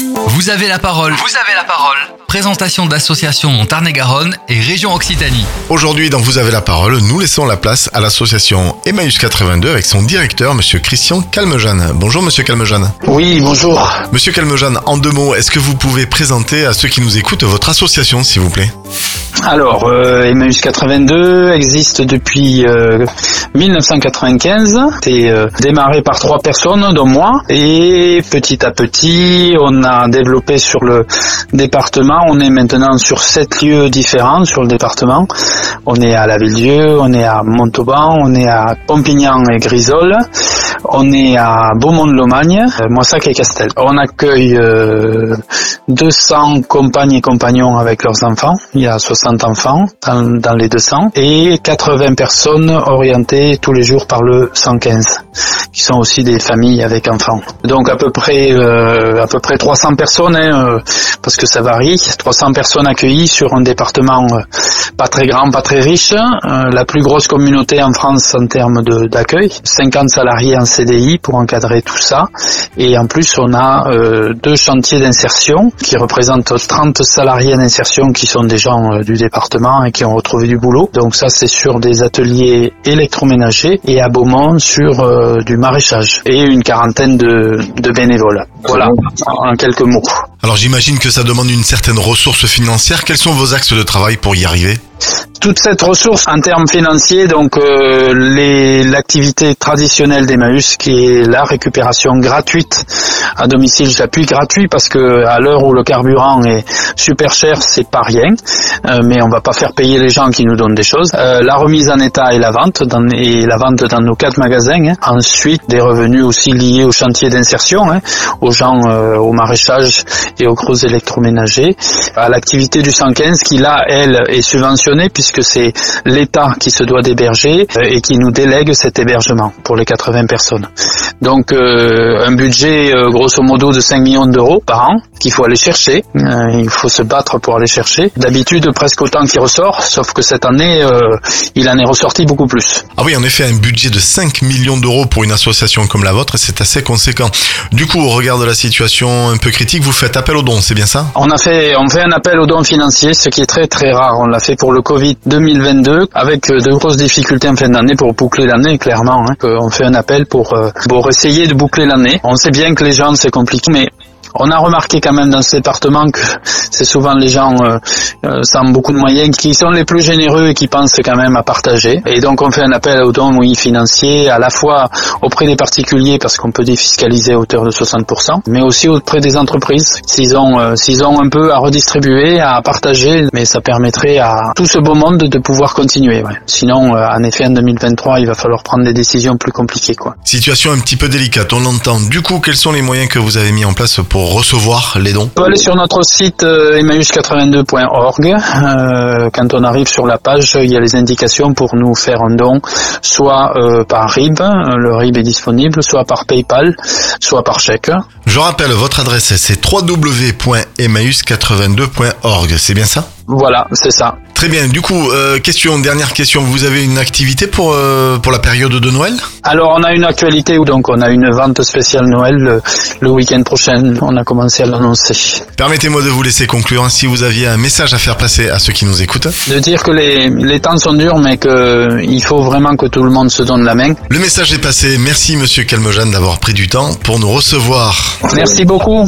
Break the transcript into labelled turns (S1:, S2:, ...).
S1: Vous avez la parole. Vous avez la parole. Présentation d'associations en Tarn-et-Garonne et région Occitanie.
S2: Aujourd'hui, dans Vous avez la parole, nous laissons la place à l'association Emmaüs 82 avec son directeur, Monsieur Christian Calmejane. Bonjour, Monsieur Calmejane.
S3: Oui, bonjour.
S2: Monsieur Calmejane, en deux mots, est-ce que vous pouvez présenter à ceux qui nous écoutent votre association, s'il vous plaît?
S3: Alors, euh, Emmaüs 82 existe depuis euh, 1995. C'est euh, démarré par trois personnes, dont moi. Et petit à petit, on a développé sur le département. On est maintenant sur sept lieux différents sur le département. On est à La Villedieu, on est à Montauban, on est à Pompignan et Grisol. On est à Beaumont-de-Lomagne, euh, Moissac et Castel. On accueille euh, 200 compagnes et compagnons avec leurs enfants. Il y a 60 enfants dans, dans les 200 et 80 personnes orientées tous les jours par le 115, qui sont aussi des familles avec enfants. Donc à peu près euh, à peu près 300 personnes, hein, euh, parce que ça varie. 300 personnes accueillies sur un département euh, pas très grand, pas très riche. Euh, la plus grosse communauté en France en termes d'accueil. 50 salariés en CDI pour encadrer tout ça. Et en plus, on a deux chantiers d'insertion qui représentent 30 salariés en insertion qui sont des gens du département et qui ont retrouvé du boulot. Donc ça, c'est sur des ateliers électroménagers et à Beaumont sur du maraîchage et une quarantaine de, de bénévoles. Voilà, en quelques mots.
S2: Alors j'imagine que ça demande une certaine ressource financière. Quels sont vos axes de travail pour y arriver?
S3: Toute cette ressource en termes financiers, donc euh, l'activité traditionnelle d'Emmaüs, qui est la récupération gratuite à domicile, j'appuie gratuit parce que à l'heure où le carburant est super cher, c'est pas rien, Euh, mais on va pas faire payer les gens qui nous donnent des choses. Euh, la remise en état et la vente, dans, et la vente dans nos quatre magasins. hein. Ensuite, des revenus aussi liés au chantier d'insertion, hein, aux gens euh, au maraîchage et aux gros électroménagers, à l'activité du 115 qui là, elle, est subventionnée puisque c'est l'État qui se doit d'héberger euh, et qui nous délègue cet hébergement pour les 80 personnes. Donc euh, un budget euh, grosso modo de 5 millions d'euros par an qu'il faut aller chercher, il faut se battre pour aller chercher. D'habitude presque autant qu'il ressort, sauf que cette année il en est ressorti beaucoup plus.
S2: Ah oui, en effet, un budget de 5 millions d'euros pour une association comme la vôtre, c'est assez conséquent. Du coup, au regard de la situation un peu critique, vous faites
S3: On a fait, on fait un appel aux dons financiers, ce qui est très très rare. On l'a fait pour le Covid 2022, avec euh, de grosses difficultés en fin d'année pour boucler l'année, clairement. hein. Euh, On fait un appel pour euh, pour essayer de boucler l'année. On sait bien que les gens c'est compliqué, mais on a remarqué quand même dans ce département que c'est souvent les gens euh, euh, sans beaucoup de moyens qui sont les plus généreux et qui pensent quand même à partager. Et donc on fait un appel aux dons oui, financiers à la fois auprès des particuliers parce qu'on peut défiscaliser à hauteur de 60%, mais aussi auprès des entreprises s'ils ont euh, s'ils ont un peu à redistribuer, à partager, mais ça permettrait à tout ce beau monde de pouvoir continuer. ouais. Sinon, euh, en effet, en 2023, il va falloir prendre des décisions plus compliquées, quoi.
S2: Situation un petit peu délicate, on l'entend. Du coup, quels sont les moyens que vous avez mis en place pour recevoir les dons
S3: On peut aller sur notre site euh, emmaüs82.org. Euh, quand on arrive sur la page, il y a les indications pour nous faire un don, soit euh, par RIB, le RIB est disponible, soit par PayPal, soit par chèque.
S2: Je rappelle, votre adresse c'est www.emmaüs82.org, c'est bien ça?
S3: Voilà, c'est ça.
S2: Très bien, du coup, euh, question, dernière question, vous avez une activité pour, euh, pour la période de Noël?
S3: Alors on a une actualité où donc on a une vente spéciale Noël le, le week-end prochain. On a commencé à l'annoncer.
S2: Permettez-moi de vous laisser conclure, hein, si vous aviez un message à faire passer à ceux qui nous écoutent.
S3: De dire que les, les temps sont durs, mais que il faut vraiment que tout le monde se donne la main.
S2: Le message est passé, merci Monsieur Calmejane d'avoir pris du temps pour nous recevoir.
S3: Merci beaucoup.